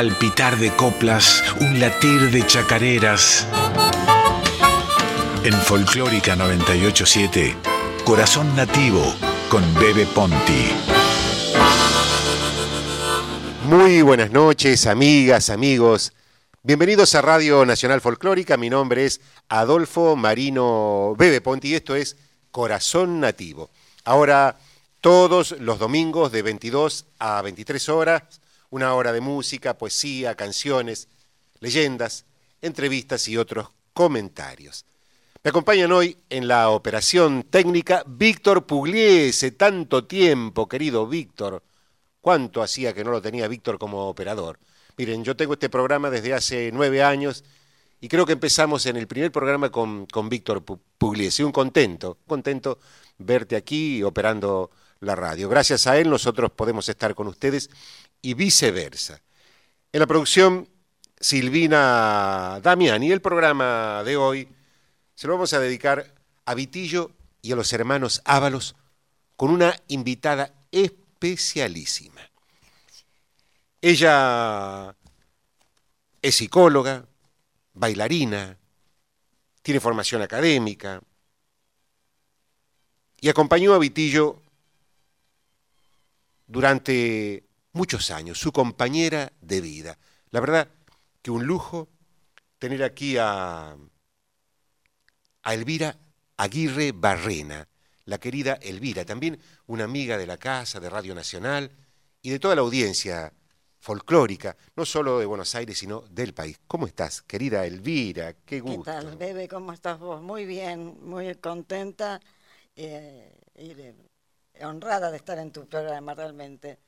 palpitar de coplas, un latir de chacareras. En Folclórica 987, Corazón Nativo con Bebe Ponti. Muy buenas noches, amigas, amigos. Bienvenidos a Radio Nacional Folclórica. Mi nombre es Adolfo Marino Bebe Ponti y esto es Corazón Nativo. Ahora, todos los domingos de 22 a 23 horas, una hora de música, poesía, canciones, leyendas, entrevistas y otros comentarios. Me acompañan hoy en la operación técnica Víctor Pugliese. Tanto tiempo, querido Víctor. ¿Cuánto hacía que no lo tenía Víctor como operador? Miren, yo tengo este programa desde hace nueve años y creo que empezamos en el primer programa con, con Víctor Pugliese. Un contento, contento verte aquí operando la radio. Gracias a él nosotros podemos estar con ustedes y viceversa. En la producción, Silvina Damiani. Y el programa de hoy se lo vamos a dedicar a Vitillo y a los hermanos Ábalos con una invitada especialísima. Ella es psicóloga, bailarina, tiene formación académica y acompañó a Vitillo durante muchos años, su compañera de vida. La verdad que un lujo tener aquí a, a Elvira Aguirre Barrena, la querida Elvira, también una amiga de la casa, de Radio Nacional y de toda la audiencia folclórica, no solo de Buenos Aires, sino del país. ¿Cómo estás, querida Elvira? Qué gusto. ¿Qué tal, Bebe? ¿Cómo estás vos? Muy bien, muy contenta eh, y honrada de estar en tu programa realmente.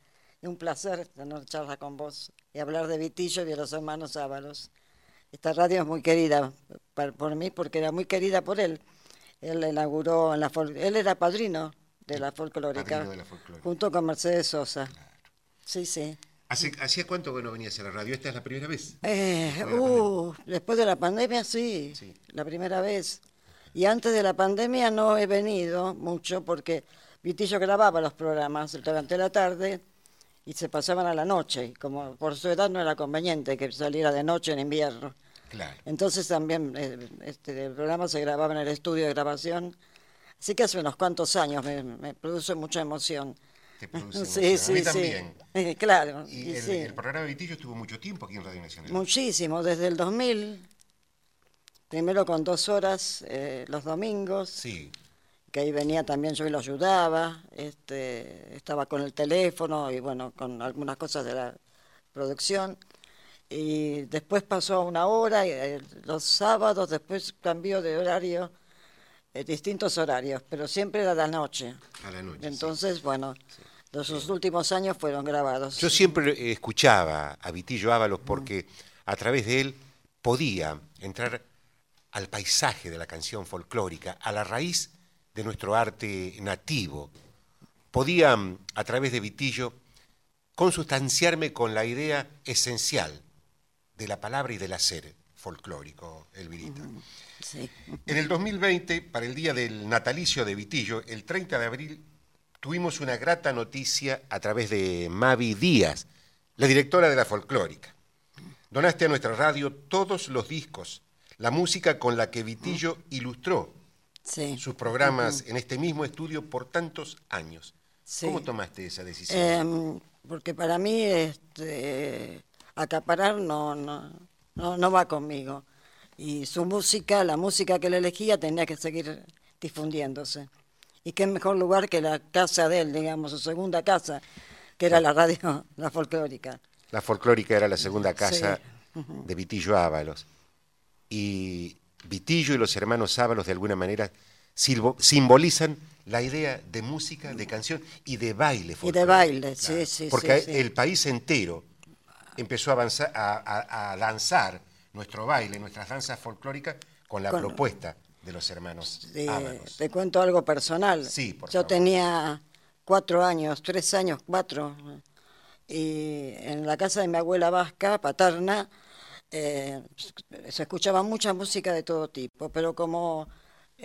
Y un placer tener charla con vos y hablar de Vitillo y de los hermanos Ábalos. Esta radio es muy querida por, mí porque era muy querida por él. Él inauguró, en la él era padrino de la folclórica, junto con Mercedes Sosa. Sí, sí. ¿Hacía cuánto que no venías a la radio? ¿Esta es la primera vez? Eh, después, de uh, después de la pandemia, sí, sí, la primera vez. Y antes de la pandemia no he venido mucho porque Vitillo grababa los programas durante la tarde y se pasaban a la noche. Y como por su edad no era conveniente que saliera de noche en invierno. Claro. Entonces también eh, este, el programa se grababa en el estudio de grabación. Así que hace unos cuantos años me produce mucha emoción sí, sí, a mí también. Eh, claro. Y, el, programa de Vitillo estuvo mucho tiempo aquí en Radio Nacional. Muchísimo, desde el 2000. Primero con dos horas eh, los domingos. Sí. Que ahí venía también, yo y lo ayudaba. Este, estaba con el teléfono y bueno, con algunas cosas de la producción. Y después pasó una hora, y, eh, los sábados, después cambió de horario distintos horarios, pero siempre era la noche. A la noche. Entonces, bueno, los últimos años fueron grabados. Yo siempre escuchaba a Vitillo Ábalos porque a través de él podía entrar al paisaje de la canción folclórica, a la raíz de nuestro arte nativo. Podía, a través de Vitillo, consustanciarme con la idea esencial de la palabra y del hacer folclórico, Elvirita. Sí. En el 2020, para el día del natalicio de Vitillo, el 30 de abril tuvimos una grata noticia a través de Mavi Díaz, la directora de la folclórica. Donaste a nuestra radio todos los discos, la música con la que Vitillo ilustró sus programas en este mismo estudio por tantos años. ¿Cómo tomaste esa decisión? Em, porque para mí este, acaparar no, no, no, no va conmigo. Y su música, la música que él elegía, tenía que seguir difundiéndose y qué mejor lugar que la casa de él, digamos, su segunda casa, que era la radio, la folclórica. La folclórica era la segunda casa de Vitillo Ábalos. Y Vitillo y los hermanos Ábalos, de alguna manera, simbolizan la idea de música, de canción y de baile folclórico. Y de baile, sí, sí. Porque el país entero empezó a, avanzar, a, danzar nuestro baile, nuestras danzas folclóricas, con la propuesta de los hermanos Te cuento algo personal. Sí, por Yo tenía cuatro años, tres años, cuatro, y en la casa de mi abuela vasca, paterna, eh, se escuchaba mucha música de todo tipo, pero como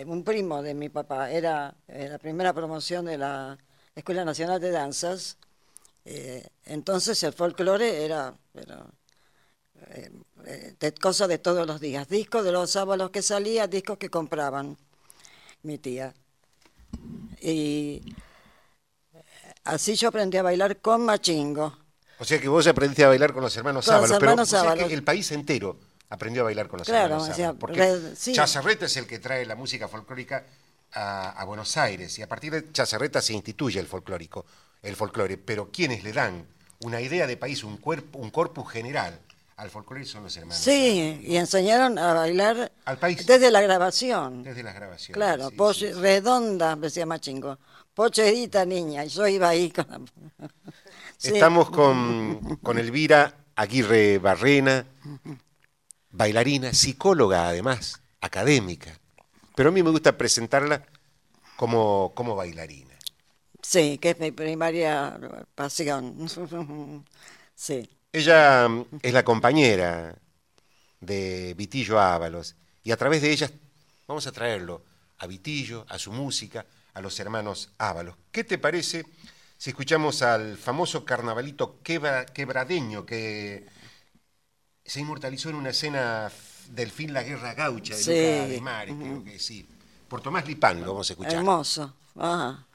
un primo de mi papá era eh, la primera promoción de la Escuela Nacional de Danzas, eh, entonces el folclore era eh, eh, de cosas de todos los días. Discos de los sábados que salía, discos que compraban mi tía. Y eh, así yo aprendí a bailar con Machingo. O sea que vos aprendiste a bailar con los hermanos Con los Sábalos, hermanos pero o sea que Sábalos. el país entero aprendió a bailar con los Claro, hermanos o sea, Sábalos. Porque sí. Chazarreta es el que trae la música folclórica a, a Buenos Aires y a partir de Chazarreta se instituye el folclórico, el folclore. Pero quienes le dan una idea de país, un cuerpo, un corpus general al folclore son los hermanos. Sí, y enseñaron a bailar Al país. desde la grabación. Desde las grabaciones. Claro, sí, Poche- sí. redonda, me decía Machingo. Pocherita niña, y yo iba ahí con la- Sí. Estamos con, con Elvira Aguirre Barrena, bailarina, psicóloga además, académica. Pero a mí me gusta presentarla como, como bailarina. Sí, que es mi primaria pasión. Sí, Ella mm, es la compañera de Vitillo Ábalos y a través de ella vamos a traerlo a Vitillo, a su música, a los hermanos Ábalos. ¿Qué te parece si escuchamos al famoso carnavalito quebra- quebradeño que se inmortalizó en una escena del fin La Guerra Gaucha de Sí. Luca de Mares, creo que sí? Por Tomás Lipán lo vamos a escuchar. hermoso. Ajá.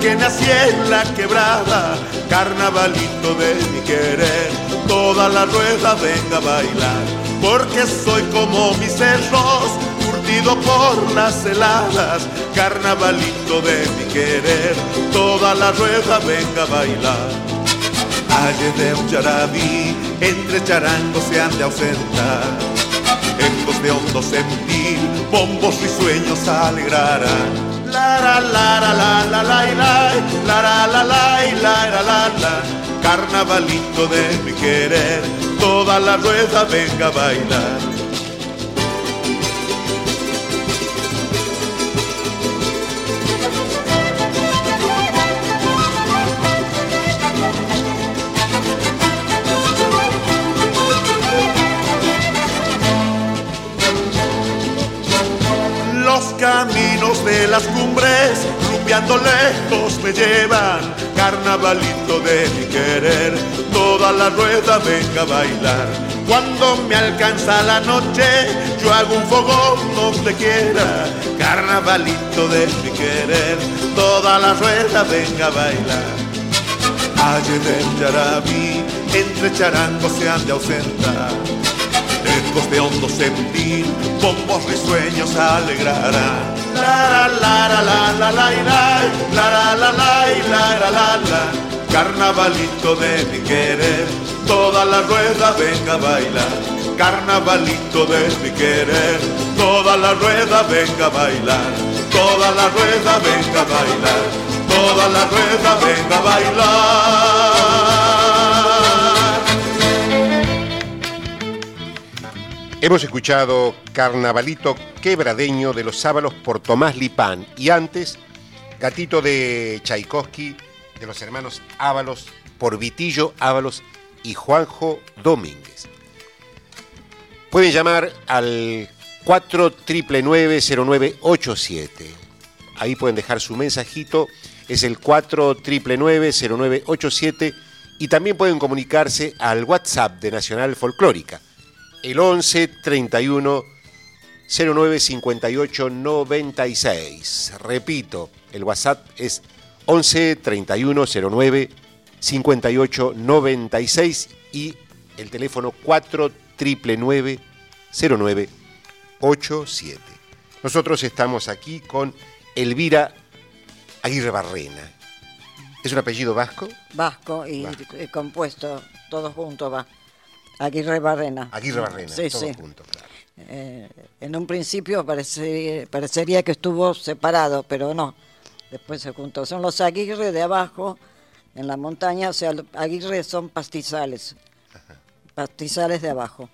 Porque nací en la quebrada, carnavalito de mi querer, toda la rueda venga a bailar, porque soy como mis cerros, curtido por las heladas, carnavalito de mi querer, toda la rueda venga a bailar. Ayer de un yarabí, entre charangos se han de ausentar. Ecos de hondo sentir, bombos y sueños alegrarán. La la la la la la la la la la la la la Carnavalito de mi querer, toda la rueda venga a bailar. Las cumbres, rumbeando lejos me llevan. Carnavalito de mi querer, toda la rueda venga a bailar. Cuando me alcanza la noche, yo hago un fogón donde quiera. Carnavalito de mi querer, toda la rueda venga a bailar. Ayer del Yarabí, entre charangos se han de ausentar. Ecos de hondo sentir, bombos risueños alegrarán. La la la la la la la la la la la Carnavalito de mi querer, toda la rueda venga a bailar. Carnavalito de mi querer, toda la rueda venga a bailar. Toda la rueda venga a bailar, toda la rueda venga a bailar. Hemos escuchado Carnavalito Quebradeño de los Sábalos por Tomás Lipán y antes Gatito de Tchaikovsky de los hermanos Ábalos por Vitillo Ábalos y Juanjo Domínguez. Pueden llamar al 4990987. Ahí pueden dejar su mensajito, es el 4990987 y también pueden comunicarse al WhatsApp de Nacional Folclórica el 11 31 09 58 96. Repito, el WhatsApp es 11 31 09 58 96 y el teléfono 4 09 09 87. Nosotros estamos aquí con Elvira Aguirre Barrena. ¿Es un apellido vasco? Vasco y, Vasco. y compuesto, todo junto va. Aguirre Barrena. Aguirre Barrena, Sí, todo sí. junto, claro. Eh, en un principio parece- parecería que estuvo separado, pero no. Después se juntó. Son los Aguirre de abajo, en la montaña, o sea, los Aguirre son pastizales. Pastizales de abajo.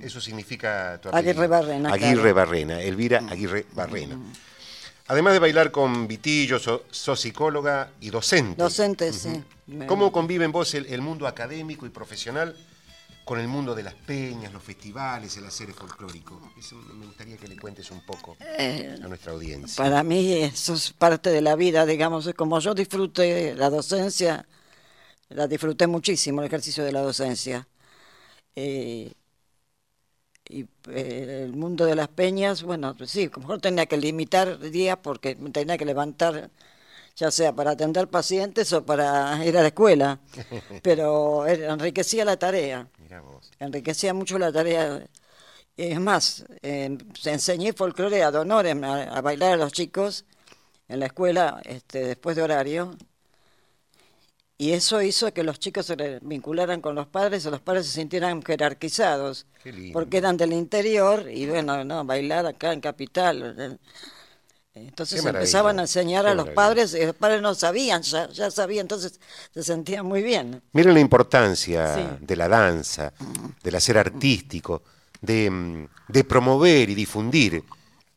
Eso significa tu Aguirre. Barrena, Aguirre claro. Barrena, Elvira Aguirre Barrena. Además de bailar con Vitillo, sos psicóloga y docente. Docente, sí. ¿Cómo conviven vos el, mundo académico y profesional con el mundo de las peñas, los festivales, el hacer folclórico? me gustaría que le cuentes un poco eh, a nuestra audiencia. Para mí eso es parte de la vida, digamos, como yo disfruté la docencia, la disfruté muchísimo el ejercicio de la docencia. Eh, y eh, el mundo de las peñas, bueno, sí, a lo mejor tenía que limitar días porque tenía que levantar, ya sea para atender pacientes o para ir a la escuela, pero enriquecía la tarea, enriquecía mucho la tarea. Es más, eh, enseñé folclore a honores a, bailar a los chicos en la escuela este, después de horario y eso hizo que los chicos se vincularan con los padres o los padres se sintieran jerarquizados, porque eran del interior y bueno, no, bailar acá en Capital. Entonces empezaban a enseñar a los padres y los padres no sabían, ya, ya sabían, entonces se sentían muy bien. Miren la importancia de la danza, del hacer artístico, de, mm, de promover y difundir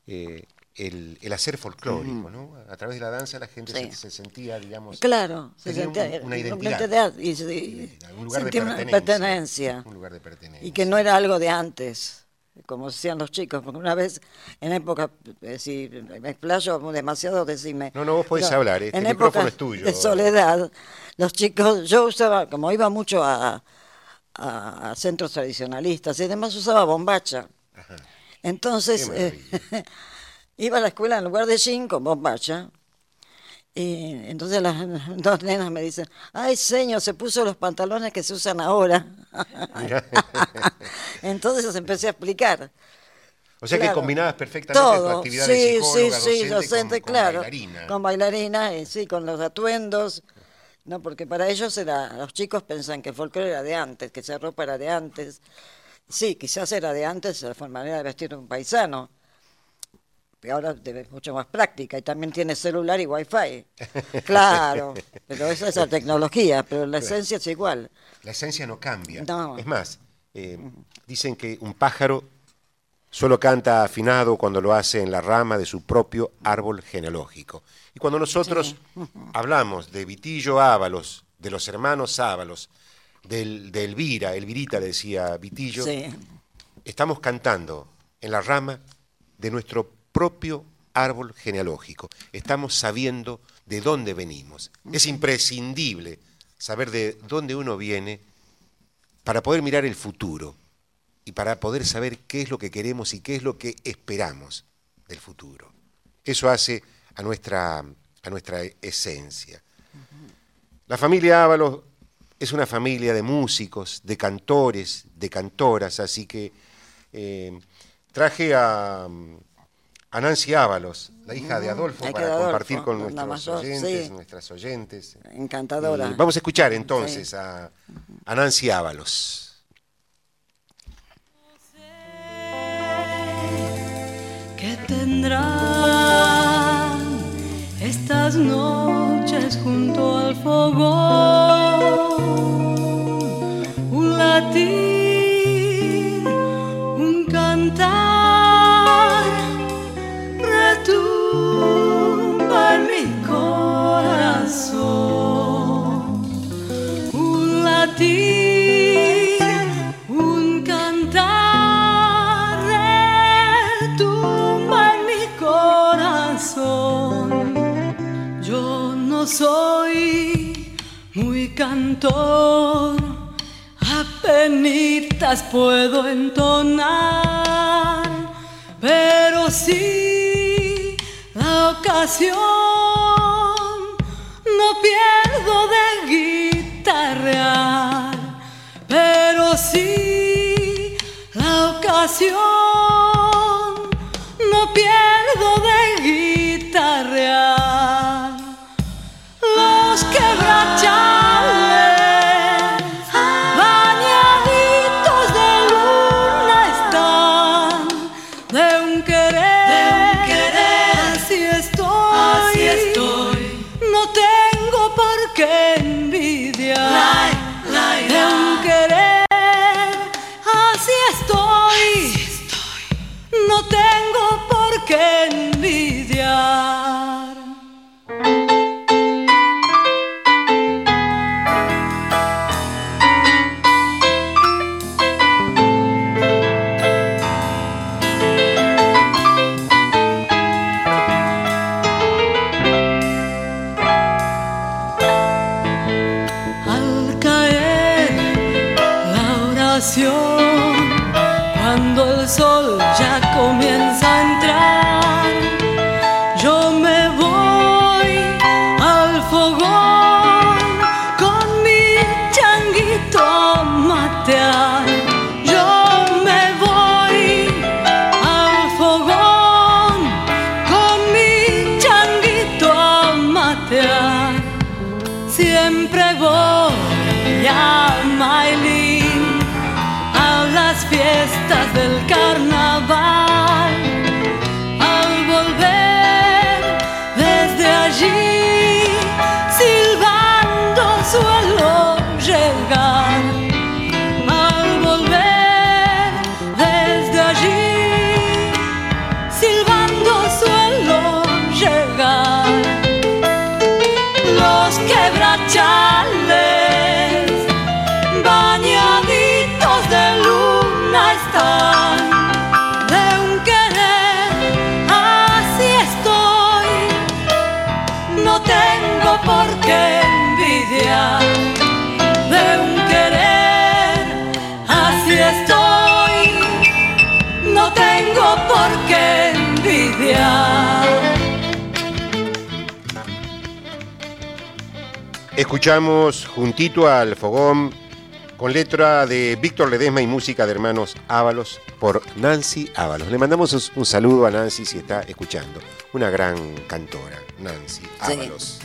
eh, el, hacer folclórico, ¿no? A través de la danza la gente se, sentía, digamos... Claro, se sentía una identidad. y, un lugar de pertenencia, Y que no era algo de antes, como decían los chicos, porque una vez, en época, eh, si me explayo demasiado, decime... No, no, vos podés hablar, este en micrófono es tuyo. de soledad, los chicos, yo usaba, como iba mucho a, a, centros tradicionalistas y además usaba bombacha. Entonces... Iba a la escuela en lugar de cinco, vos vaya. Y entonces las dos nenas me dicen, ay señor, se puso los pantalones que se usan ahora. entonces empecé a explicar. O sea que combinabas perfectamente tu actividad sí, de sí, sí, docente, con, claro, con bailarina. Con bailarina, y sí, con los atuendos. No, porque para ellos era, los chicos pensan que el folclore era de antes, que esa ropa era de antes. Sí, quizás era de antes la manera de vestir un paisano ahora es mucho más práctica y también tiene celular y wifi. Claro, pero esa es la tecnología, pero la esencia es igual. La esencia no cambia. Es más, eh, dicen que un pájaro solo canta afinado cuando lo hace en la rama de su propio árbol genealógico. Y cuando nosotros hablamos de Vitillo Ábalos, de los hermanos Ábalos, del, de Elvira, Elvirita le decía Vitillo, estamos cantando en la rama de nuestro propio árbol genealógico. Estamos sabiendo de dónde venimos. Es imprescindible saber de dónde uno viene para poder mirar el futuro y para poder saber qué es lo que queremos y qué es lo que esperamos del futuro. Eso hace a nuestra, a nuestra esencia. La familia Ábalos es una familia de músicos, de cantores, de cantoras, así que eh, traje a, a Nancy Ábalos, la hija de Adolfo, para compartir con nuestros oyentes, nuestras oyentes. Encantadora. vamos a escuchar entonces a, a, Nancy Ábalos. ¿Qué tendrán estas noches junto al fogón? Un latín, un cantar retumba en mi corazón. Yo no soy muy cantor, apenas puedo entonar, pero sí la ocasión no pierdo de guitarrear pero sí la ocasión Escuchamos juntito al fogón con letra de Víctor Ledesma y música de hermanos Ábalos por Nancy Ábalos. Le mandamos un, saludo a Nancy si está escuchando. Una gran cantora, Nancy Ábalos.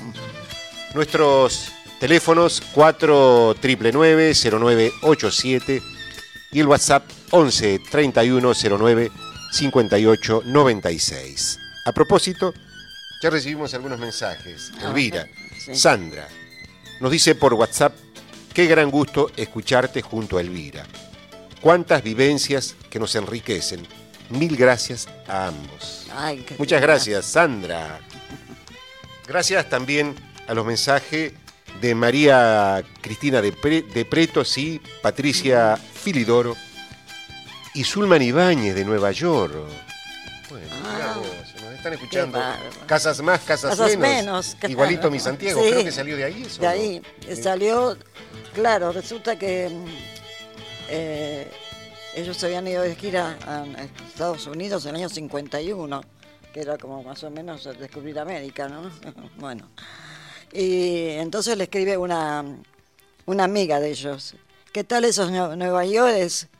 Nuestros teléfonos 4999-0987 y el WhatsApp 11 31 09 58 96. A propósito, ya recibimos algunos mensajes. Ah, Elvira, sí. Sandra, nos dice por WhatsApp, qué gran gusto escucharte junto a Elvira. Cuántas vivencias que nos enriquecen. Mil gracias a ambos. Ay, Muchas gracias, Sandra. Gracias también a los mensajes de María Cristina de, Pre- de Pretos y Patricia Filidoro y Zulman Ibáñez de Nueva York. Bueno, están escuchando. Casas más, casas, Casas menos. menos, claro. Igualito mi Santiago, Sí. creo que salió de ahí eso. De ¿no? ahí eh, salió, claro, resulta que mm, eh, ellos se habían ido de gira a, Estados Unidos en el año 51, que era como más o menos descubrir América, ¿no? bueno. Y entonces le escribe una, una amiga de ellos, ¿qué tal esos Nue- Nueva York?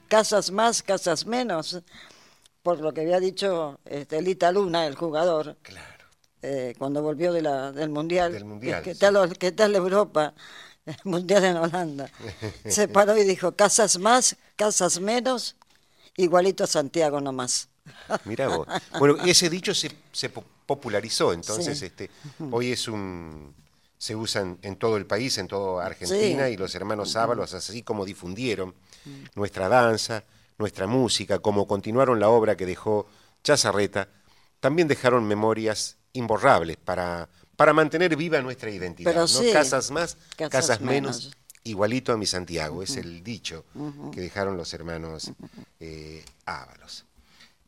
Casas más, casas menos, por lo que había dicho este, Lita Luna, el jugador Claro. eh, cuando volvió de la, del Mundial. Del Mundial, ¿Qué sí. tal, ¿Qué tal Europa? El Mundial en Holanda. Se paró y dijo, casas más, casas menos, igualito a Santiago nomás. Mirá vos. Bueno, ese dicho se, se po- popularizó, entonces Sí. este, hoy es un se usa en, en todo el país, en toda Argentina, Sí. y los hermanos Ábalos, así como difundieron nuestra danza, nuestra música, como continuaron la obra que dejó Chazarreta, también dejaron memorias imborrables para, para mantener viva nuestra identidad. Pero ¿no? sí. Casas más, casas, Casas menos, menos. igualito a mi Santiago, es el dicho que dejaron los hermanos eh, Ábalos.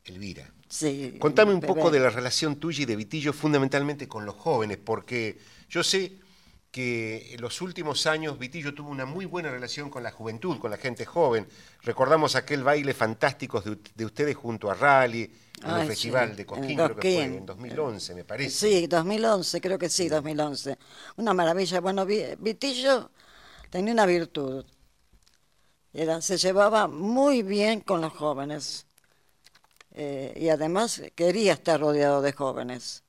Elvira. Sí, Contame un bebé. poco de la relación tuya y de Vitillo, fundamentalmente con los jóvenes, porque yo sé que en los últimos años Vitillo tuvo una muy buena relación con la juventud, con la gente joven. Recordamos aquel baile fantástico de, de ustedes junto a Rally, en Ay, el Festival sí, de Cosquín, creo que fue en 2011, me parece. Sí, 2011, creo que sí, 2011. Una maravilla. Bueno, Vi- Vitillo tenía una virtud. Era, se llevaba muy bien con los jóvenes. Eh, y además quería estar rodeado de jóvenes.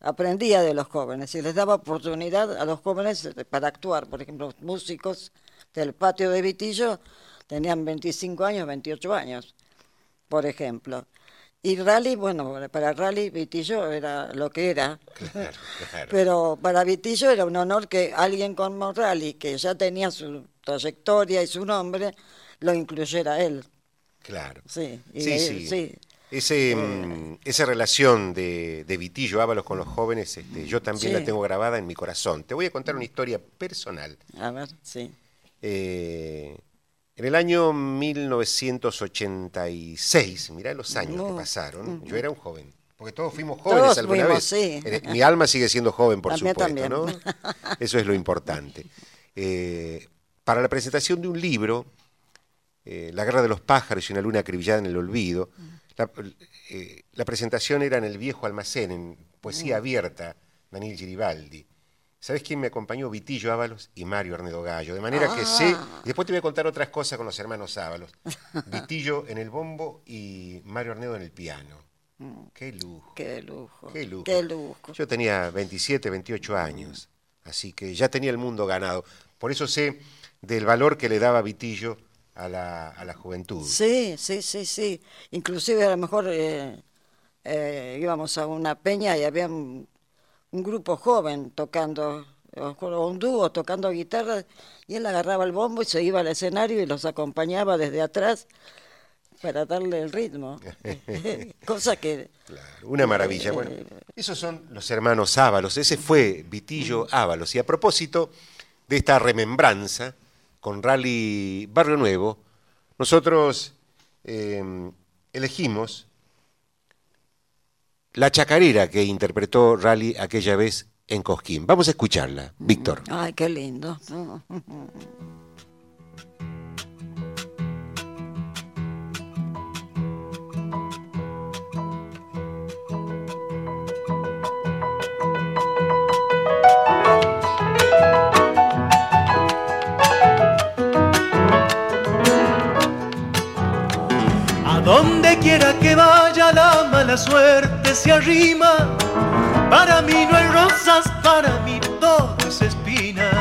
Aprendía de los jóvenes y les daba oportunidad a los jóvenes para actuar. Por ejemplo, los músicos del patio de Vitillo tenían 25 años, 28 años, por ejemplo. Y Rally, bueno, para Rally Vitillo era lo que era. Claro, claro. Pero para Vitillo era un honor que alguien como Rally, que ya tenía su trayectoria y su nombre, lo incluyera él. Claro. Sí, y sí, de- sí. sí. Ese, mm, esa relación de, de Vitillo Ábalos con los jóvenes, este, yo también Sí. la tengo grabada en mi corazón. Te voy a contar una historia personal. A ver, sí. Eh, en el año 1986, mirá los años que pasaron, yo era un joven, porque todos fuimos jóvenes Todos alguna fuimos, vez. sí. Mi alma sigue siendo joven, por La supuesto. ¿no? Eso es lo importante. Eh, para la presentación de un libro, eh, La guerra de los pájaros y una luna acribillada en el olvido, la, eh, la presentación era en el viejo almacén, en poesía abierta, Daniel Giribaldi. ¿Sabes quién me acompañó? Vitillo Ábalos y Mario Arnedo Gallo. De manera que sé, Ah. y después te voy a contar otras cosas con los hermanos Ábalos. Vitillo en el bombo y Mario Arnedo en el piano. Qué lujo. Qué lujo. Qué lujo. Qué lujo. Yo tenía 27, 28 años, así que ya tenía el mundo ganado. Por eso sé del valor que le daba Vitillo a la, a la juventud. Sí, sí, sí, sí. Inclusive a lo mejor eh, eh, íbamos a una peña y había un, un grupo joven tocando, o un dúo tocando guitarra, y él agarraba el bombo y se iba al escenario y los acompañaba desde atrás para darle el ritmo. Cosa que... Claro, una maravilla. Bueno, esos son los hermanos Ábalos. Ese fue Vitillo Ábalos. Y a propósito de esta remembranza con Rally Barrio Nuevo, nosotros eh, elegimos la chacarera que interpretó Rally aquella vez en Cosquín. Vamos a escucharla, Víctor. Ay, qué lindo. donde quiera que vaya la mala suerte se arrima. Para mí no hay rosas, para mí todo es espinas.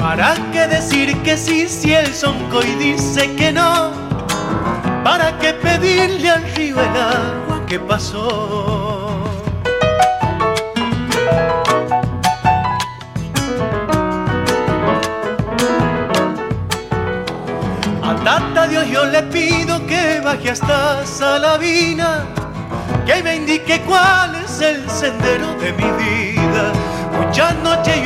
¿Para qué decir que sí si el soncoy dice que no? ¿Para qué pedirle al río el agua que pasó? Yo le pido que baje hasta Salavina, que me indique cuál es el sendero de mi vida. Muchas noches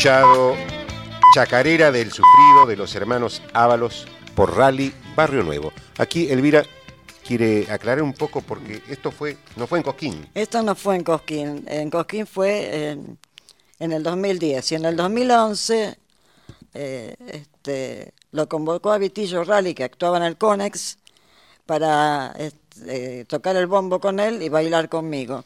escuchado Chacarera del Sufrido de los hermanos Ábalos por Rally Barrio Nuevo. Aquí Elvira quiere aclarar un poco porque esto fue no fue en Cosquín. Esto no fue en Cosquín. En Cosquín fue en, el 2010. Y en el 2011 eh, este, lo convocó a Vitillo Rally, que actuaba en el Conex, para este, tocar el bombo con él y bailar conmigo.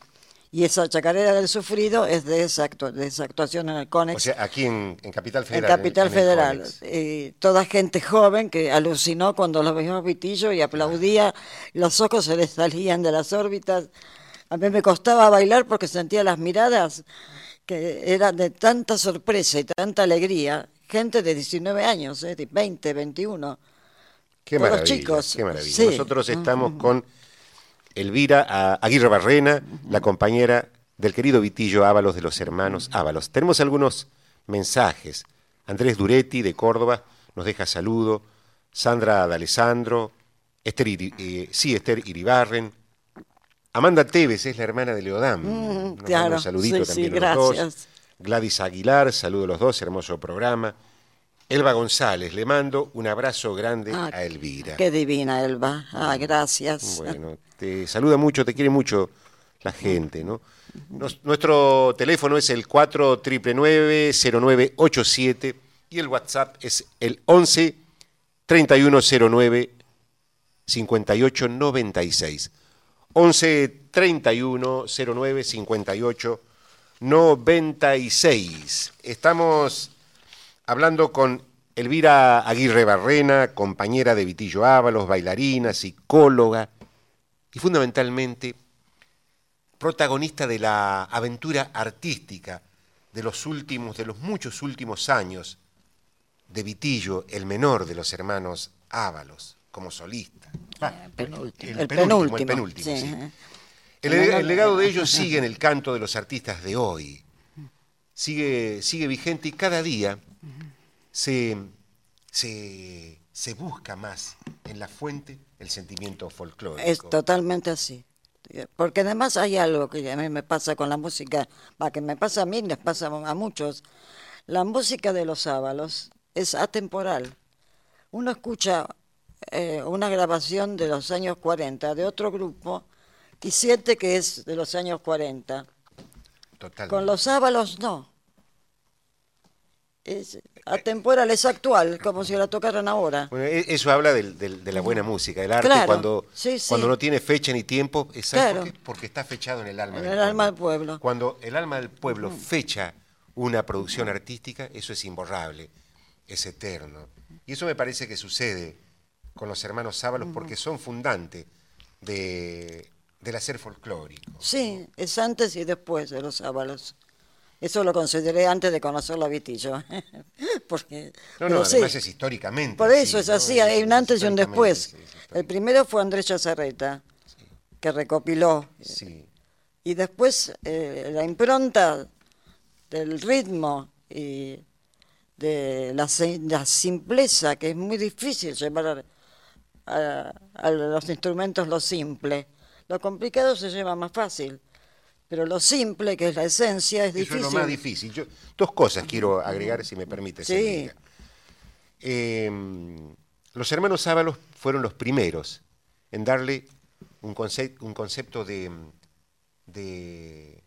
Y esa chacarera del sufrido es de esa, de esa actuación en el Conex. O sea, aquí en, en Capital en Federal. Capital en el Federal. Toda gente joven que alucinó cuando lo vimos Vitillo y aplaudía, los ojos se les salían de las órbitas. A mí me costaba bailar porque sentía las miradas que eran de tanta sorpresa y tanta alegría. Gente de 19 años, ¿eh? de 20, 21. Qué todos maravilla, chicos. qué maravilla. Sí. Nosotros estamos con Elvira a- Aguirre Barrena, la compañera del querido Vitillo Ábalos de los hermanos Ábalos. Tenemos algunos mensajes. Andrés Duretti de Córdoba nos deja saludo. Sandra D'Alessandro, Esther, Iri- eh, sí, Esther Iribarren. Amanda Tevez es la hermana de Leodán. Mm, claro, un saludito sí, también sí, a los dos. Gladys Aguilar, saludo a los dos, hermoso programa. Elba González, le mando un abrazo grande Ah, a Elvira. Qué divina, Elba. Ah, gracias. Bueno, te saluda mucho, te quiere mucho la gente, ¿no? Nos- nuestro teléfono es el 4999-0987 y el WhatsApp es el 11 3109 5896. 11 3109 5896. Estamos hablando con Elvira Aguirre Barrena, compañera de Vitillo Ábalos, bailarina, psicóloga y fundamentalmente protagonista de la aventura artística de los últimos, de los muchos últimos años de Vitillo, el menor de los hermanos Ábalos, como solista. Ah, penúltimo, el el penúltimo, el penúltimo, penúltimo, sí, sí. eh. El, El el legado de de- ellos sigue en el canto de los artistas de hoy. Sigue, sigue vigente y cada día se, se, se busca más en la fuente el sentimiento folclórico. Es totalmente así. porque además hay algo que a mí me pasa con la música, va, que me pasa a mí, les pasa a muchos. La música de los sábalos es atemporal. Uno escucha eh, una grabación de los años 40 de otro grupo y siente que es de los años 40. Con los sábalos no. Es atemporal, es actual, como si la tocaran ahora. E, eso habla de la buena música, del arte, cuando, cuando no tiene fecha ni tiempo, es porque, está fechado en el alma, en el alma del pueblo. Cuando el alma del pueblo fecha una producción artística, eso es imborrable, es eterno. Y eso me parece que sucede con los hermanos Sábalos porque son fundantes de, del hacer folclórico. Sí, es antes y después de los Sábalos. Eso lo consideré antes de conocerlo a Vitillo. porque, no, no, además es históricamente. Por eso es así, hay un antes y un después. el primero fue Andrés Chazarreta, que recopiló. Y después eh, la impronta del ritmo y de la, la, simpleza, que es muy difícil llevar a, los instrumentos lo simple. Lo complicado se lleva más fácil, pero lo simple, que es la esencia, es difícil. Eso es lo más difícil. Yo, dos cosas quiero agregar, si me permite. Sí. Em, los hermanos Sábalos fueron los primeros en darle un, un concepto de, de,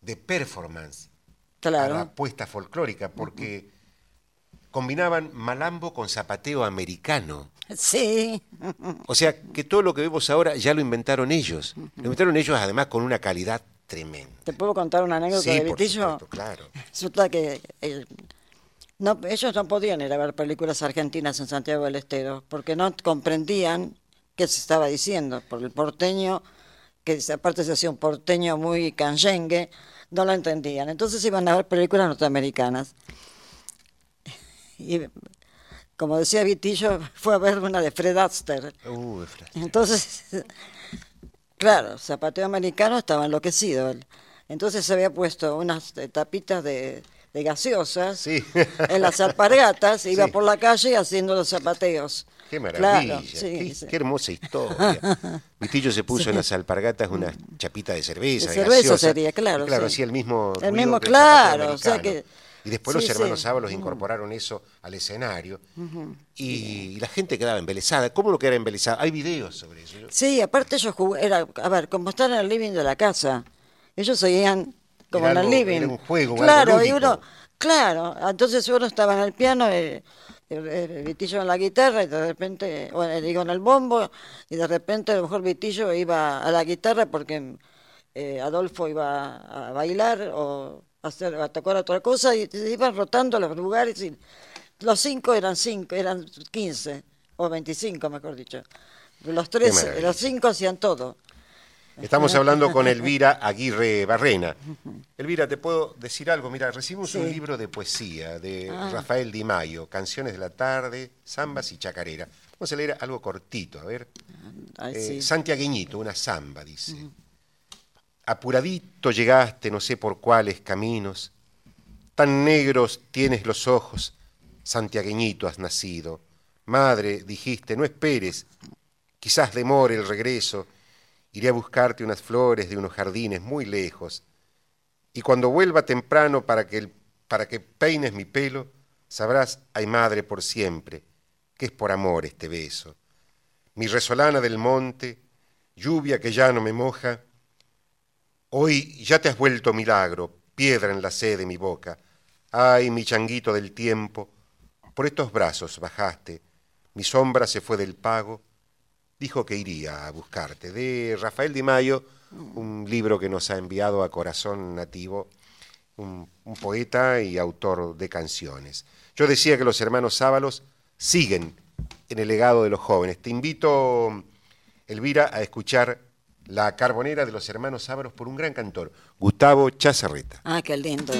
de performance claro. a la puesta folclórica, porque combinaban malambo con zapateo americano. Sí. O sea, que todo lo que vemos ahora ya lo inventaron ellos. Lo inventaron ellos además con una calidad tremenda. ¿Te puedo contar una anécdota de Vitillo? claro. Resulta que eh, no, ellos no podían ir a ver películas argentinas en Santiago del Estero porque no comprendían qué se estaba diciendo por el porteño, que aparte se hacía un porteño muy canyengue, no lo entendían. Entonces iban a ver películas norteamericanas. Y como decía Vitillo, fue a ver una de Fred Astaire. Uh, Entonces, claro, Zapateo Americano estaba enloquecido. Entonces se había puesto unas tapitas de, gaseosas en las alpargatas, iba por la calle haciendo los zapateos. Qué maravilla, qué, hermosa historia. Vitillo se puso en las alpargatas una chapita de cerveza. De cerveza sería, claro. claro, hacía el mismo. El mismo, claro. O sea que y después los hermanos Ábalos incorporaron eso al escenario y, la gente quedaba embelesada. ¿Cómo no quedaba embelesada? Hay videos sobre eso. Sí, aparte ellos era, a ver, como están en el living de la casa, ellos seguían como en el living. Era un juego, claro, y uno, claro, entonces uno estaba en el piano, eh, el, Vitillo en la guitarra y de repente, bueno, digo en el bombo y de repente a lo mejor Vitillo iba a la guitarra porque eh, Adolfo iba a bailar o hacer, a tocar otra cosa y se iban rotando los lugares y los cinco eran cinco, eran quince o veinticinco mejor dicho. Los tres, los cinco hacían todo. Estamos hablando con Elvira Aguirre Barrena. Elvira, ¿te puedo decir algo? Mira, recibimos un libro de poesía de ah. Rafael Di Mayo, Canciones de la Tarde, Zambas y Chacarera. Vamos a leer algo cortito, a ver. Eh, Santiagueñito, una zamba, dice. Apuradito llegaste, no sé por cuáles caminos, tan negros tienes los ojos, santiagueñito has nacido. Madre, dijiste, no esperes, quizás demore el regreso, iré a buscarte unas flores de unos jardines muy lejos, y cuando vuelva temprano para que, para que peines mi pelo, sabrás, ay madre, por siempre, que es por amor este beso. Mi resolana del monte, lluvia que ya no me moja, Hoy ya te has vuelto milagro, piedra en la sed de mi boca. Ay, mi changuito del tiempo, por estos brazos bajaste, mi sombra se fue del pago, dijo que iría a buscarte. De Rafael Di Mayo, un libro que nos ha enviado a Corazón Nativo, un, un poeta y autor de canciones. Yo decía que los hermanos Sábalos siguen en el legado de los jóvenes. Te invito, Elvira, a escuchar la Carbonera de los Hermanos Ávaros por un gran cantor, Gustavo Chazarreta. Ah, qué lindo.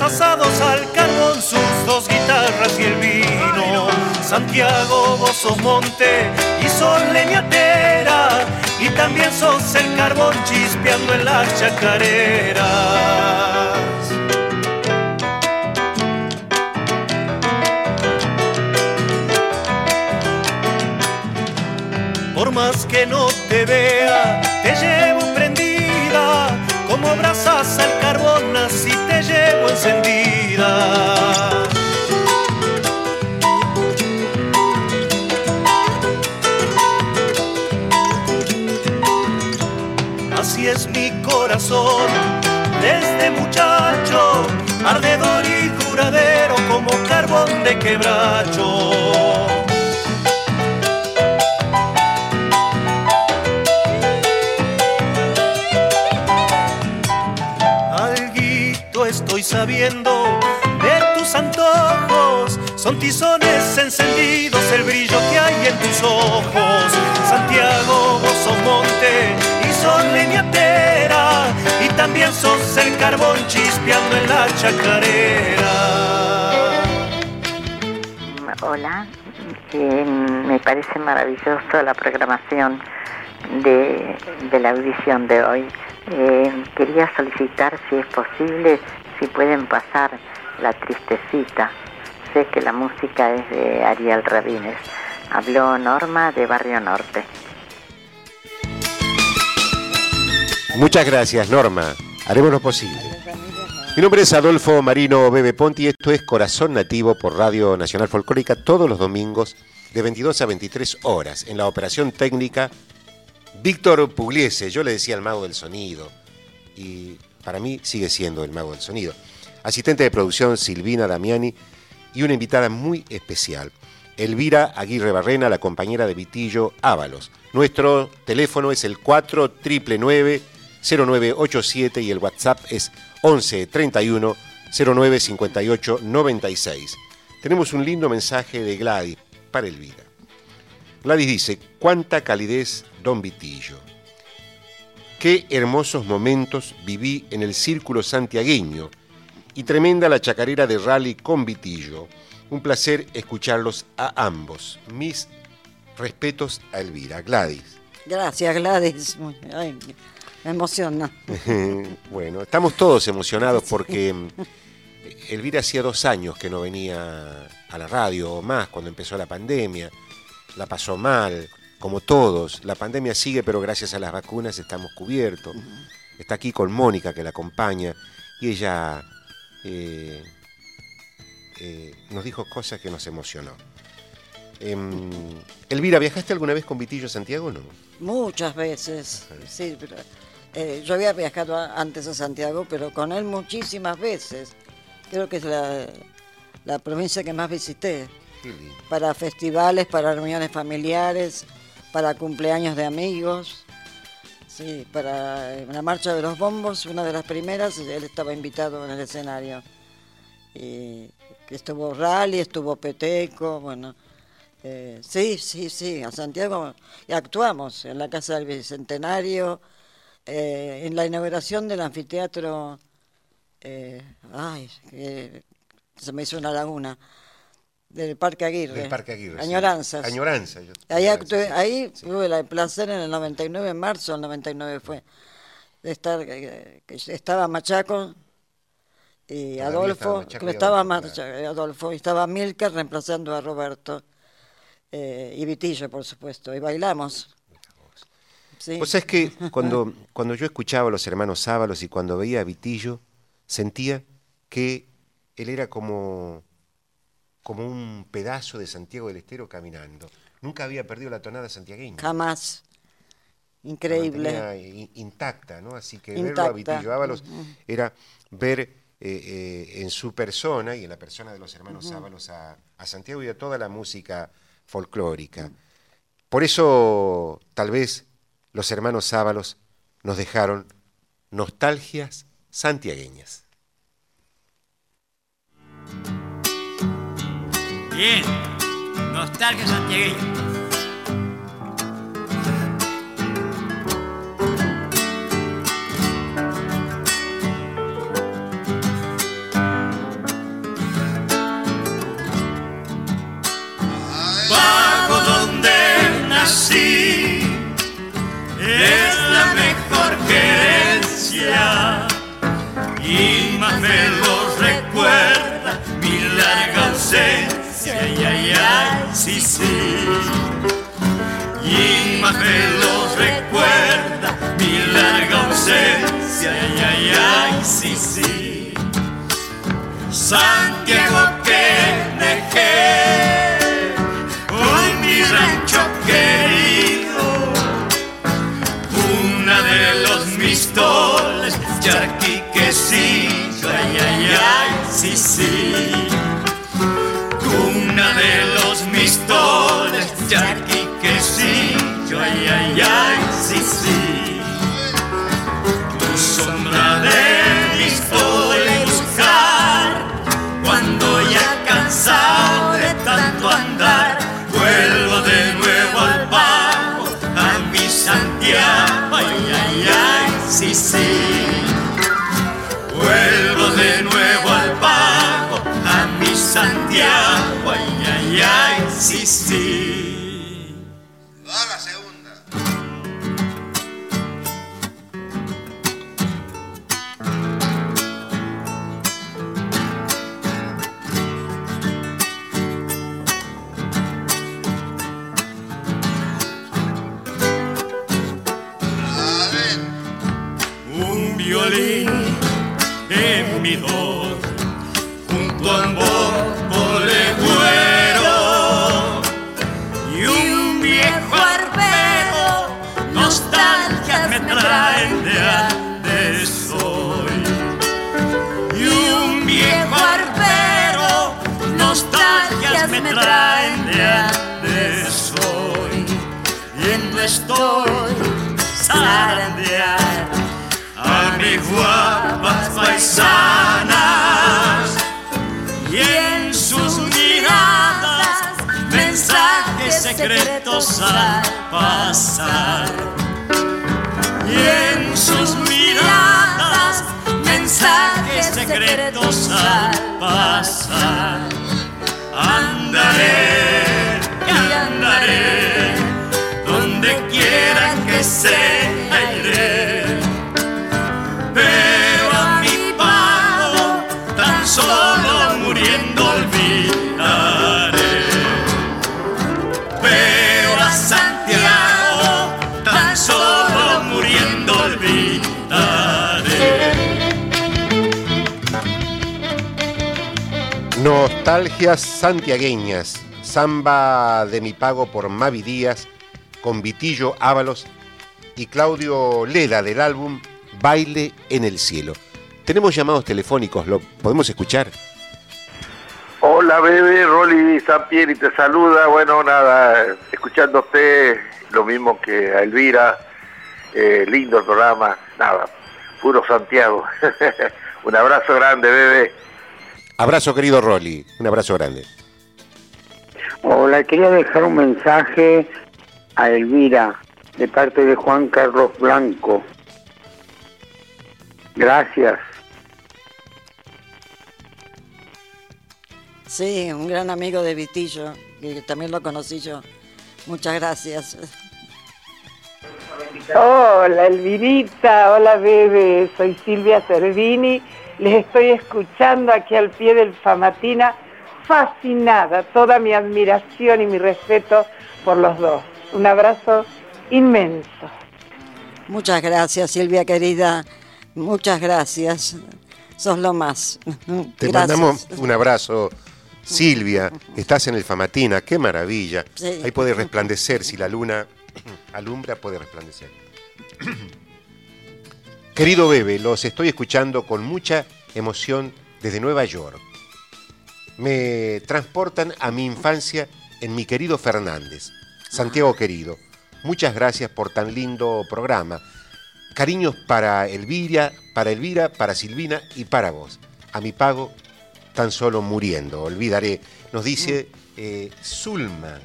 Asados al carbón, sus dos guitarras y el vino. Santiago, vos sos monte y son leñatera, y también sos el carbón chispeando en las chacareras. Por más que no te vea, te llevo como brasas al carbón, así te llevo encendida. Así es mi corazón, desde muchacho, ardedor y duradero como carbón de quebracho. De tus antojos, son tizones encendidos, el brillo que hay en tus ojos. Santiago, vos sos monte y son leñatera, y también sos el carbón chispeando en la chacarera. Hola, eh, me parece maravilloso la programación de, de la audición de hoy. Eh, quería solicitar si es posible, si pueden pasar la tristecita. Sé que la música es de Ariel Rabines. Habló Norma de Barrio Norte. Muchas gracias, Norma. Haremos lo posible. Mi nombre es Adolfo Marino Bebe Ponti y esto es Corazón Nativo por Radio Nacional Folclórica todos los domingos de 22 a 23 horas. En la operación técnica, Víctor Pugliese, yo le decía el mago del sonido y para mí sigue siendo el mago del sonido. Asistente de producción Silvina Damiani y una invitada muy especial, Elvira Aguirre Barrena, la compañera de Vitillo Ábalos. Nuestro teléfono es el 4999-0987 y el WhatsApp es 11 31 09 58 96. Tenemos un lindo mensaje de Gladys para Elvira. Gladys dice, cuánta calidez, don Vitillo. Qué hermosos momentos viví en el círculo santiagueño y tremenda la chacarera de rally con Vitillo. Un placer escucharlos a ambos. Mis respetos a Elvira. Gladys. Gracias, Gladys. Ay, me emociona. bueno, estamos todos emocionados porque mm, Elvira hacía dos años que no venía a la radio o más cuando empezó la pandemia. La pasó mal, como todos. La pandemia sigue, pero gracias a las vacunas estamos cubiertos. Está aquí con Mónica que la acompaña y ella eh, eh, nos dijo cosas que nos emocionó. Em, Elvira, ¿viajaste alguna vez con Vitillo a Santiago o no? Muchas veces, sí, pero, eh, yo había viajado antes a Santiago, pero con él muchísimas veces. Creo que es la, la provincia que más visité, para festivales, para reuniones familiares, para cumpleaños de amigos. Sí, para eh, la marcha de los bombos, una de las primeras, él estaba invitado en el escenario. Y estuvo Rally, estuvo Peteco, bueno. eh, sí, sí, sí, a Santiago. Y actuamos en la Casa del Bicentenario, eh, en la inauguración del anfiteatro. ay, se me hizo una laguna. Del Parque Aguirre. Del Parque Aguirre. sí. Añoranzas. Añoranza. yo- Ahí, actué, sí. ahí tuve el placer en el 99, en marzo del 99 fue, de estar, eh, que estaba Machaco y Todavía Adolfo, estaba Machaco estaba eh, Adolfo, y estaba Milker reemplazando a Roberto, eh, y Vitillo, por supuesto, y bailamos. Sí. Vos sabés que cuando, cuando yo escuchaba a los hermanos Sábalos y cuando veía a Vitillo, sentía que él era como como un pedazo de Santiago del Estero caminando. Nunca había perdido la tonada santiagueña. Jamás. Increíble. in- intacta, ¿no? Así que verlo Intacta. a Vitillo Ábalos era ver eh, eh, en su persona y en la persona de los hermanos Ábalos a, a Santiago y a toda la música folclórica. Por eso, tal vez, los hermanos Ábalos nos dejaron nostalgias santiagueñas. Bien, nostalgia santiagueña. Bajo donde nací. Es la mejor querencia y más me lo recuerda mi larga ausencia, ay, ay, ay, sí, sí. Y más me lo recuerda mi larga ausencia, ay, ay, ay, sí, sí. Santiago que dejé, ay, me traen de antes hoy. Viendo estoy zarandear a mis guapas paisanas. Y en sus miradas mensajes secretos al pasar. Y en sus miradas mensajes secretos al pasar andaré y andaré. Donde quiera que sea iré Nostalgias santiagueñas, samba de mi pago por Mavi Díaz, con Vitillo Ábalos y Claudio Leda del álbum Baile en el Cielo. Tenemos llamados telefónicos, ¿lo podemos escuchar? Hola, bebé, Rolly Sampieri te saluda. Bueno, nada, escuchándote lo mismo que a Elvira. Eh, lindo el programa. Nada, puro Santiago. Un abrazo grande, bebé. Abrazo querido Rolly, un abrazo grande. Hola, quería dejar un mensaje a Elvira de parte de Juan Carlos Blanco. Gracias. Sí, un gran amigo de Vitillo, que también lo conocí yo. Muchas gracias. Hola Elvirita, hola bebé, soy Silvia Cervini, les estoy escuchando aquí al pie del Famatina, fascinada, toda mi admiración y mi respeto por los dos. Un abrazo inmenso. Muchas gracias, Silvia querida. Muchas gracias. Sos lo más. Te Gracias. mandamos un abrazo Silvia, estás en el Famatina, qué maravilla. Sí. Ahí puede resplandecer, si la luna alumbra, puede resplandecer. Querido Bebe, los estoy escuchando con mucha emoción desde Nueva York. Me transportan a mi infancia en mi querido Fernández. Santiago querido, muchas gracias por tan lindo programa. Cariños para Elvira, para Elvira, para Silvina y para vos. A mi pago, tan solo muriendo. Olvidaré. Nos dice eh, Zulma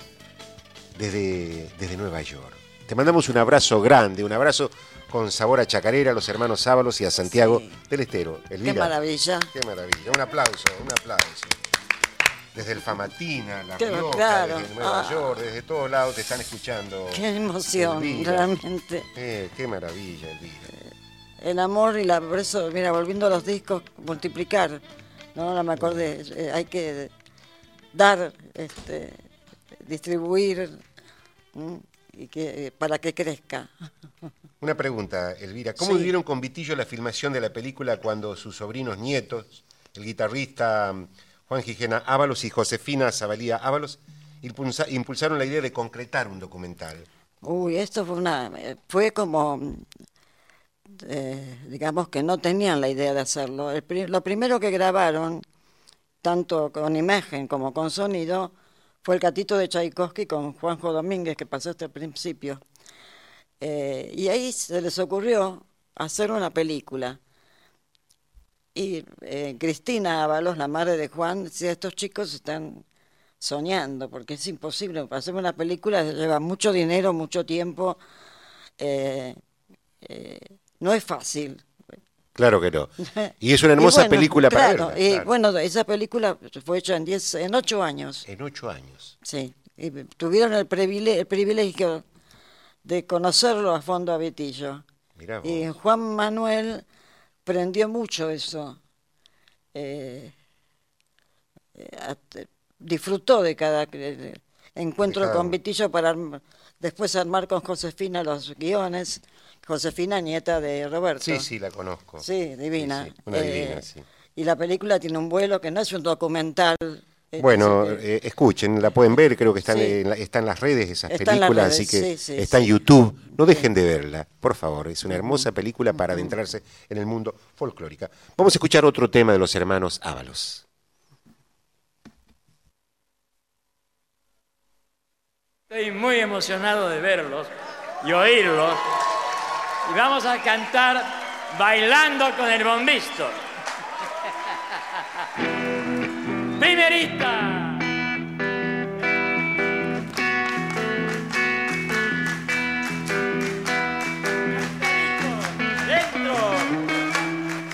desde, desde Nueva York. Te mandamos un abrazo grande, un abrazo con sabor a chacarera a los hermanos Ábalos y a Santiago del Estero. Elvira, Qué maravilla. Qué maravilla. Un aplauso, un aplauso. Desde el Famatina, La Rioja, claro. desde Nueva Ah. York, desde todos lados te están escuchando. Qué emoción, Elvira. realmente. Eh, qué maravilla, Elvira. El amor y la por eso, mira, volviendo a los discos, multiplicar. No, no me acordé. eh, hay que dar, este, distribuir ¿m? y que, eh, para que crezca. Una pregunta, Elvira. ¿Cómo Sí. vivieron con Vitillo la filmación de la película cuando sus sobrinos nietos, el guitarrista mm, Juan Gijena Ábalos y Josefina Zabalía Ábalos, impulsa- impulsaron la idea de concretar un documental? Uy, esto fue una, eh, fue como, mm, eh, digamos que no tenían la idea de hacerlo. El lo primero que grabaron, tanto con imagen como con sonido, fue el catito de Tchaikovsky con Juanjo Domínguez, que pasaste al principio. Eh, y ahí se les ocurrió hacer una película. Y eh, Cristina Ábalos, la madre de Juan, decía, estos chicos están soñando, porque es imposible. Hacer una película lleva mucho dinero, mucho tiempo. eh, eh, no es fácil. Claro que no. Y es una hermosa bueno, película para claro, verla, y claro. bueno, esa película fue hecha en, diez, en ocho años. En ocho años. Sí, y tuvieron el privilegio, el privilegio de conocerlo a fondo a vos. Y Juan Manuel prendió mucho eso. Eh, eh, disfrutó de cada eh, encuentro con. Vitillo para después armar con Josefina los guiones. Josefina, nieta de Roberto. Sí, sí, la conozco. Sí, divina. Sí, sí, una Eh, divina, sí. Y la película tiene un vuelo que no es un documental. Eh, Bueno, eh, escuchen, la pueden ver, creo que están Sí. en, la- está en las redes esas Está películas, redes, así que sí, sí, está en. YouTube. No dejen de verla, por favor. Es una hermosa película para adentrarse en el mundo folclórica. Vamos a escuchar otro tema de los hermanos Ábalos. Estoy muy emocionado de verlos y oírlos. Y vamos a cantar bailando con el bombisto. Primerita. Dentro.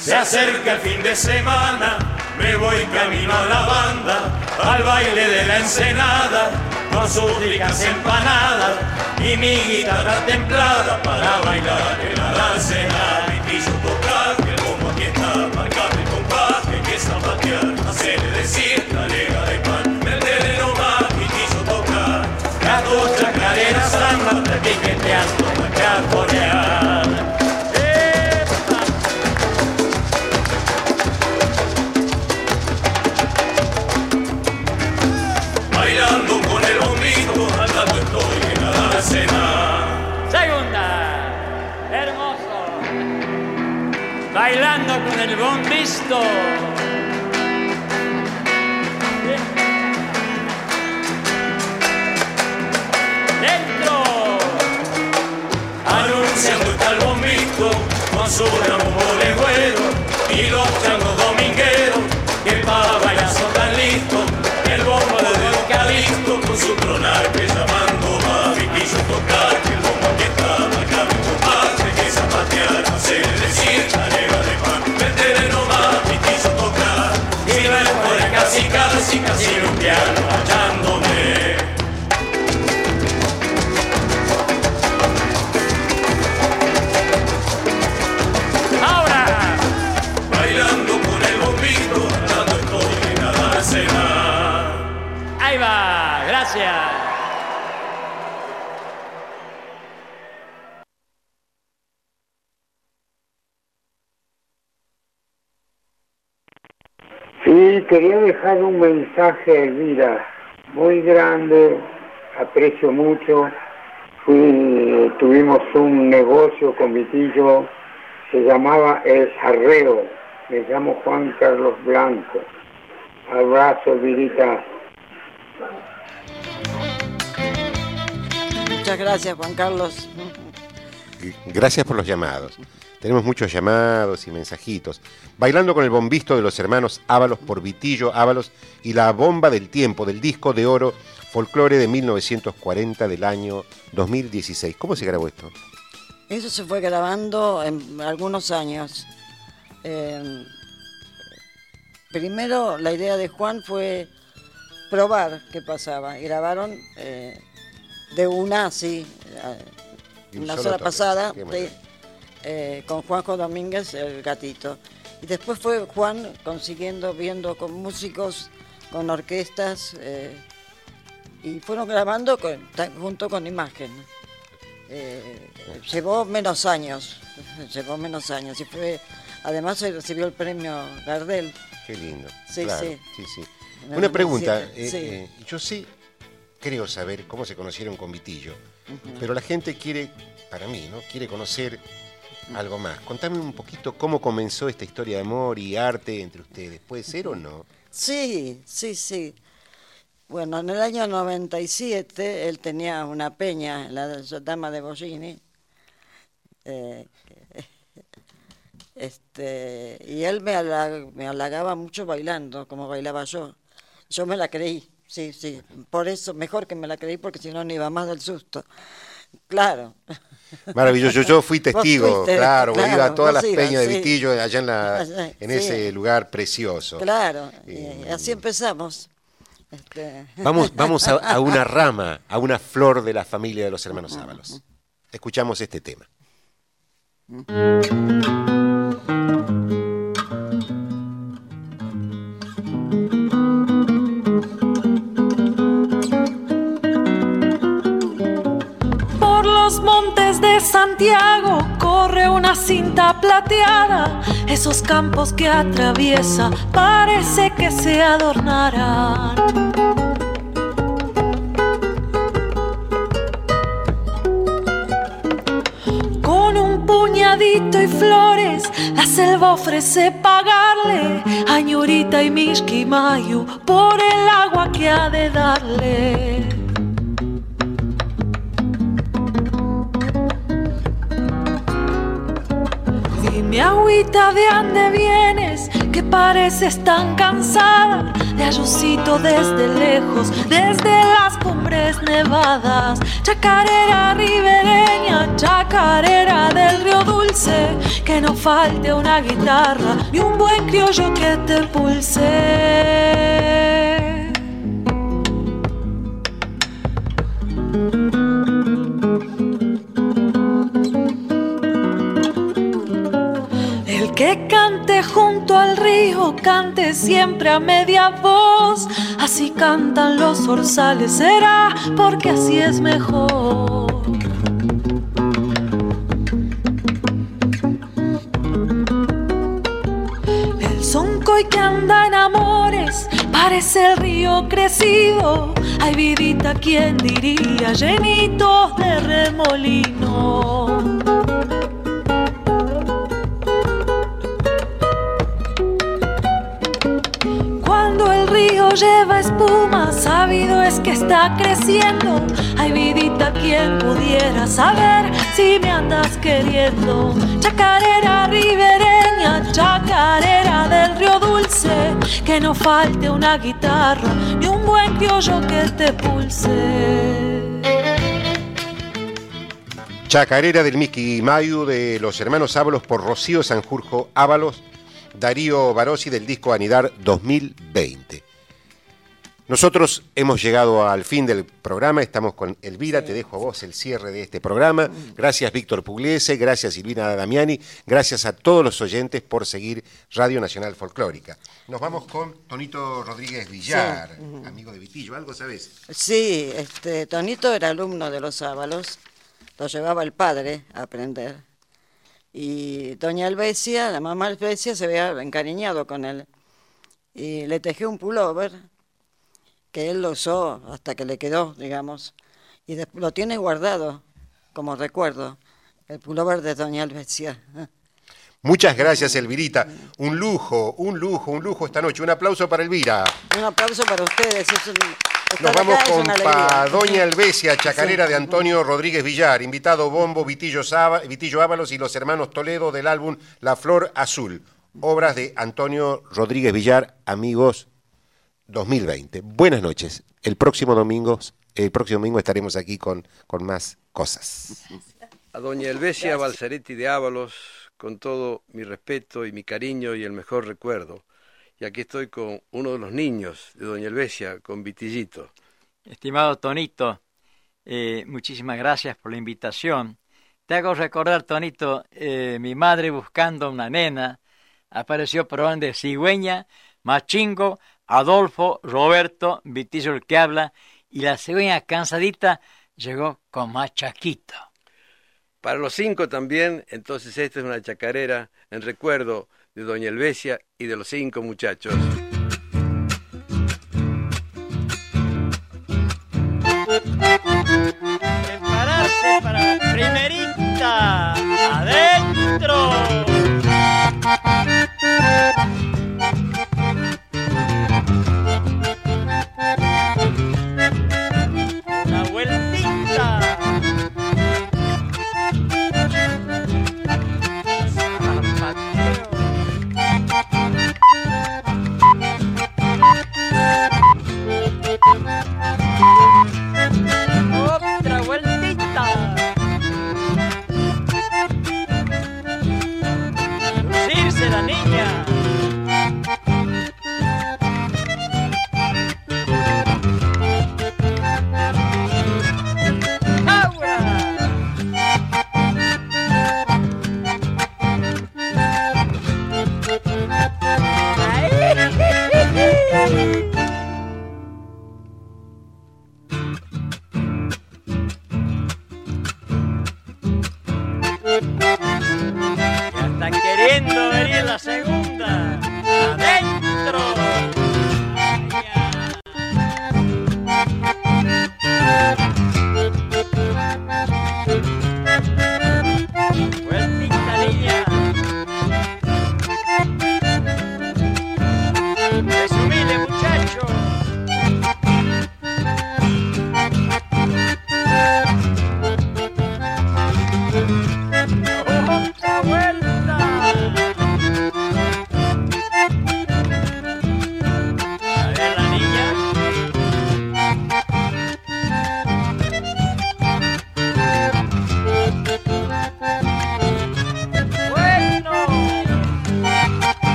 Se acerca el fin de semana, me voy camino a la banda, al baile de la ensenada, con sus ricas empanadas y mi guitarra templada para bailar en la dársena. Bailando con el bombito, andando El con su legüero y los changos domingueros que para bailar son tan listos. El bombo de eucalipto con su tronar que llamando va Vitillo tocar que el bombo aquí está marcado en hay que zapatear, hacer decir la negra de pan. Métele nomás Vitillo tocar y ver por casi casi casi un piano hallándome. Quería dejar un mensaje a Elvira, muy grande, aprecio mucho. Fui, tuvimos un negocio con Vitillo, se llamaba El Arreo, me llamo Juan Carlos Blanco. Abrazo, Elvirita. Muchas gracias, Juan Carlos. Gracias por los llamados. Tenemos muchos llamados y mensajitos. Bailando con el bombisto de los hermanos Ábalos por Vitillo Ábalos y la bomba del tiempo del disco de oro folclore de 1940 del año 2016. ¿Cómo se grabó esto? Eso se fue grabando en algunos años. Eh, primero la idea de Juan fue probar qué pasaba. Grabaron eh, de una así, eh, solo sola pasada, de-. Eh, con Juanjo Domínguez, el gatito. Y después fue Juan consiguiendo, viendo con músicos, con orquestas, eh, y fueron grabando con- junto con imagen. Eh, llevó menos años, llevó menos años. Y fue, además se recibió el premio Gardel. Qué lindo. Sí, Claro, sí. sí, sí. Una pregunta. 97, eh, sí. yo sí creo saber cómo se conocieron con Vitillo, pero la gente quiere, para mí, ¿no? Quiere conocer algo más. Contame un poquito cómo comenzó esta historia de amor y arte entre ustedes. ¿Puede ser o no? Sí, sí, sí. Bueno, en el año 97 él tenía una peña, la dama de Bollini, eh, este, y él me, halag- me halagaba mucho bailando, como bailaba yo. Yo me la creí, sí, sí. Por eso, mejor que me la creí, porque si no, no iba más del susto. Claro. Maravilloso. Yo fui testigo, fuiste, claro, claro, iba a todas las peñas de sí. Vitillo allá en, la, Allá, en sí. ese lugar precioso. Claro, y así empezamos. Este, Vamos, vamos a, a una rama, a una flor de la familia de los hermanos Ábalos. Escuchamos este tema. Montes de Santiago corre una cinta plateada. Esos campos que atraviesa parece que se adornarán. Con un puñadito y flores, la selva ofrece pagarle a Ñurita y Mishki Mayu por el agua que ha de darle. Dime agüita de ande vienes, que pareces tan cansada. De ayucito desde lejos, desde las cumbres nevadas, chacarera ribereña, chacarera del río dulce, que no falte una guitarra ni un buen criollo que te pulse. Al río, cante siempre a media voz. Así cantan los zorzales, será porque así es mejor. El soncoy que anda en amores parece el río crecido. Ay, vidita, ¿quién diría? Llenitos de remolino. Lleva espuma, sabido es que está creciendo. Ay, vidita, quien pudiera saber si me andas queriendo. Chacarera ribereña, chacarera del río dulce, que no falte una guitarra ni un buen criollo que te pulse. Chacarera del Miki Mayu de los hermanos Ábalos por Rocío Sanjurjo Ábalos, Darío Barossi del disco Anidar 2020. Nosotros hemos llegado al fin del programa, estamos con Elvira, te dejo a vos el cierre de este programa. Gracias Víctor Pugliese, gracias Silvina Damiani, gracias a todos los oyentes por seguir Radio Nacional Folclórica. Nos vamos con Tonito Rodríguez Villar, Sí. Amigo de Vitillo, ¿algo sabes? Sí, este, Tonito era alumno de los Ábalos, lo llevaba el padre a aprender. Y doña Albesia, la mamá Albesia, se había encariñado con él. y le tejí un pullover que él lo usó hasta que le quedó, digamos, y lo tiene guardado como recuerdo, el pullover de Doña Alvesia. Muchas gracias, Elvirita. Un lujo, un lujo, un lujo esta noche. Un aplauso para Elvira. Un aplauso para ustedes. es un- estar Nos vamos con pa Doña Elvesia, chacarera Sí. de Antonio Rodríguez Villar, invitado Bombo, Vitillo, Saba- Vitillo Ábalos y los hermanos Toledo del álbum La Flor Azul, obras de Antonio Rodríguez Villar, amigos 2020. Buenas noches. El próximo domingo, el próximo domingo estaremos aquí con, con más cosas. A doña Elvesia Balzaretti de Ábalos, con todo mi respeto y mi cariño y el mejor recuerdo. Y aquí estoy con uno de los niños de doña Elvesia, con Vitillito. Estimado Tonito, eh, muchísimas gracias por la invitación. Te hago recordar, Tonito, eh, mi madre buscando una nena, apareció por de cigüeña, machingo, Adolfo, Roberto, Vitillo el que habla, y la cigüeña cansadita llegó con machaquito. Para los cinco también, entonces esta es una chacarera en recuerdo de doña Elvesia y de los cinco muchachos.